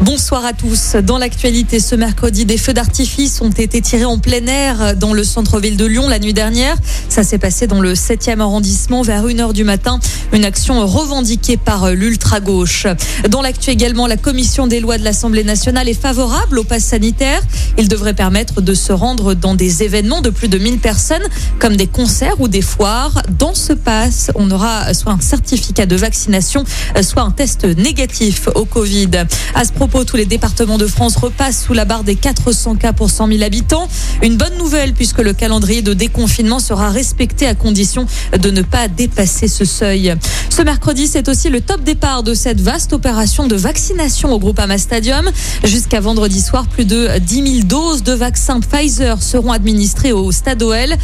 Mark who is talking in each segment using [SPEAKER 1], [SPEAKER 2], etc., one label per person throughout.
[SPEAKER 1] Bonsoir à tous. Dans l'actualité, ce mercredi, des feux d'artifice ont été tirés en plein air dans le centre-ville de Lyon la nuit dernière. Ça s'est passé dans le 7e arrondissement vers 1h du matin. Une action revendiquée par l'ultra-gauche. Dans l'actu également, la commission des lois de l'Assemblée nationale est favorable au pass sanitaire. Il devrait permettre de se rendre dans des événements de plus de 1000 personnes, comme des concerts ou des foires. Dans ce pass, on aura soit un certificat de vaccination, soit un test négatif au Covid. Tous les départements de France repassent sous la barre des 400 cas pour 100 000 habitants. Une bonne nouvelle puisque le calendrier de déconfinement sera respecté à condition de ne pas dépasser ce seuil. Ce mercredi, c'est aussi le top départ de cette vaste opération de vaccination au Groupama Stadium. Jusqu'à vendredi soir, plus de 10 000 doses de vaccins Pfizer seront administrées au Stade OL.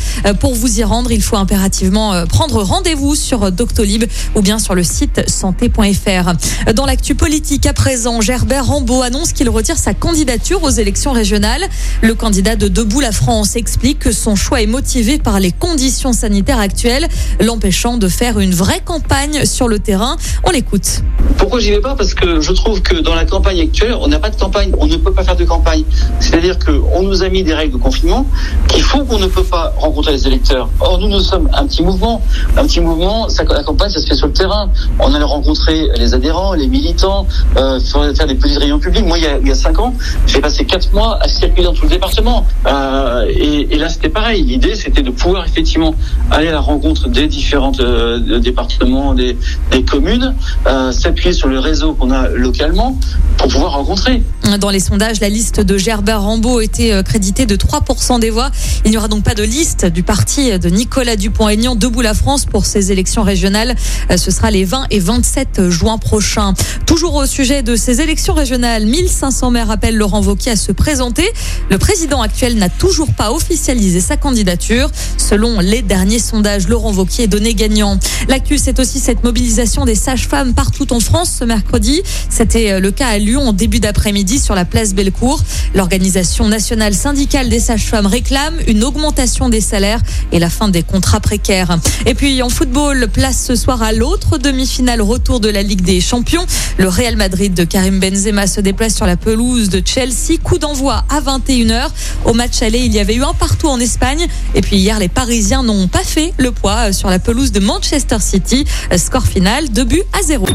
[SPEAKER 1] Pour vous y rendre, il faut impérativement prendre rendez-vous sur Doctolib ou bien sur le site santé.fr. Dans l'actu politique à présent, Gerbert Rambaud annonce qu'il retire sa candidature aux élections régionales. Le candidat de Debout la France explique que son choix est motivé par les conditions sanitaires actuelles, l'empêchant de faire une vraie campagne sur le terrain. On l'écoute.
[SPEAKER 2] Pourquoi j'y vais pas? Parce que je trouve que dans la campagne actuelle, on n'a pas de campagne, on ne peut pas faire de campagne. C'est-à-dire qu'on nous a mis des règles de confinement qui font qu'on ne peut pas rencontrer les électeurs. Or, nous, nous sommes un petit mouvement. Un petit mouvement, ça, la campagne, ça se fait sur le terrain. On allait rencontrer les adhérents, les militants, euh, faire des petites réunions publiques. Moi, il y a, il cinq ans, j'ai passé quatre mois à circuler dans tout le département. Euh, et, là, c'était pareil. L'idée, c'était de pouvoir effectivement aller à la rencontre des différents euh, départements, des, des communes, euh, s'appuyer sur le réseau qu'on a localement pour pouvoir rencontrer.
[SPEAKER 1] Dans les sondages, la liste de Gerbert Rambaud était créditée de 3% des voix. Il n'y aura donc pas de liste du parti de Nicolas Dupont-Aignan Debout la France pour ces élections régionales. Ce sera les 20 et 27 juin prochains. Toujours au sujet de ces élections régionales, 1500 maires appellent Laurent Wauquiez à se présenter. Le président actuel n'a toujours pas officialisé sa candidature. Selon les derniers sondages, Laurent Wauquiez est donné gagnant. L'actu, c'est aussi cette mobilisation des sages-femmes partout en France ce mercredi. C'était le cas à Lyon en début d'après-midi sur la place Bellecour. L'organisation nationale syndicale des sages-femmes réclame une augmentation des salaires et la fin des contrats précaires. Et puis en football, place ce soir à l'autre demi-finale retour de la Ligue des Champions. Le Real Madrid de Karim Benzema se déplace sur la pelouse de Chelsea. Coup d'envoi à 21h. Au match aller, il y avait eu un partout en Espagne. Et puis hier, les Parisiens n'ont pas fait le poids sur la pelouse de Manchester City. Score final, 2 buts à 0.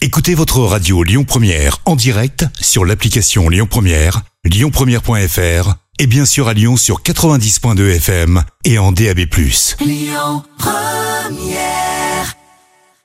[SPEAKER 3] Écoutez votre radio Lyon Première en direct sur l'application Lyon Première, lyonpremière.fr et bien sûr à Lyon sur 90.2 FM et en DAB+.
[SPEAKER 4] Lyon Première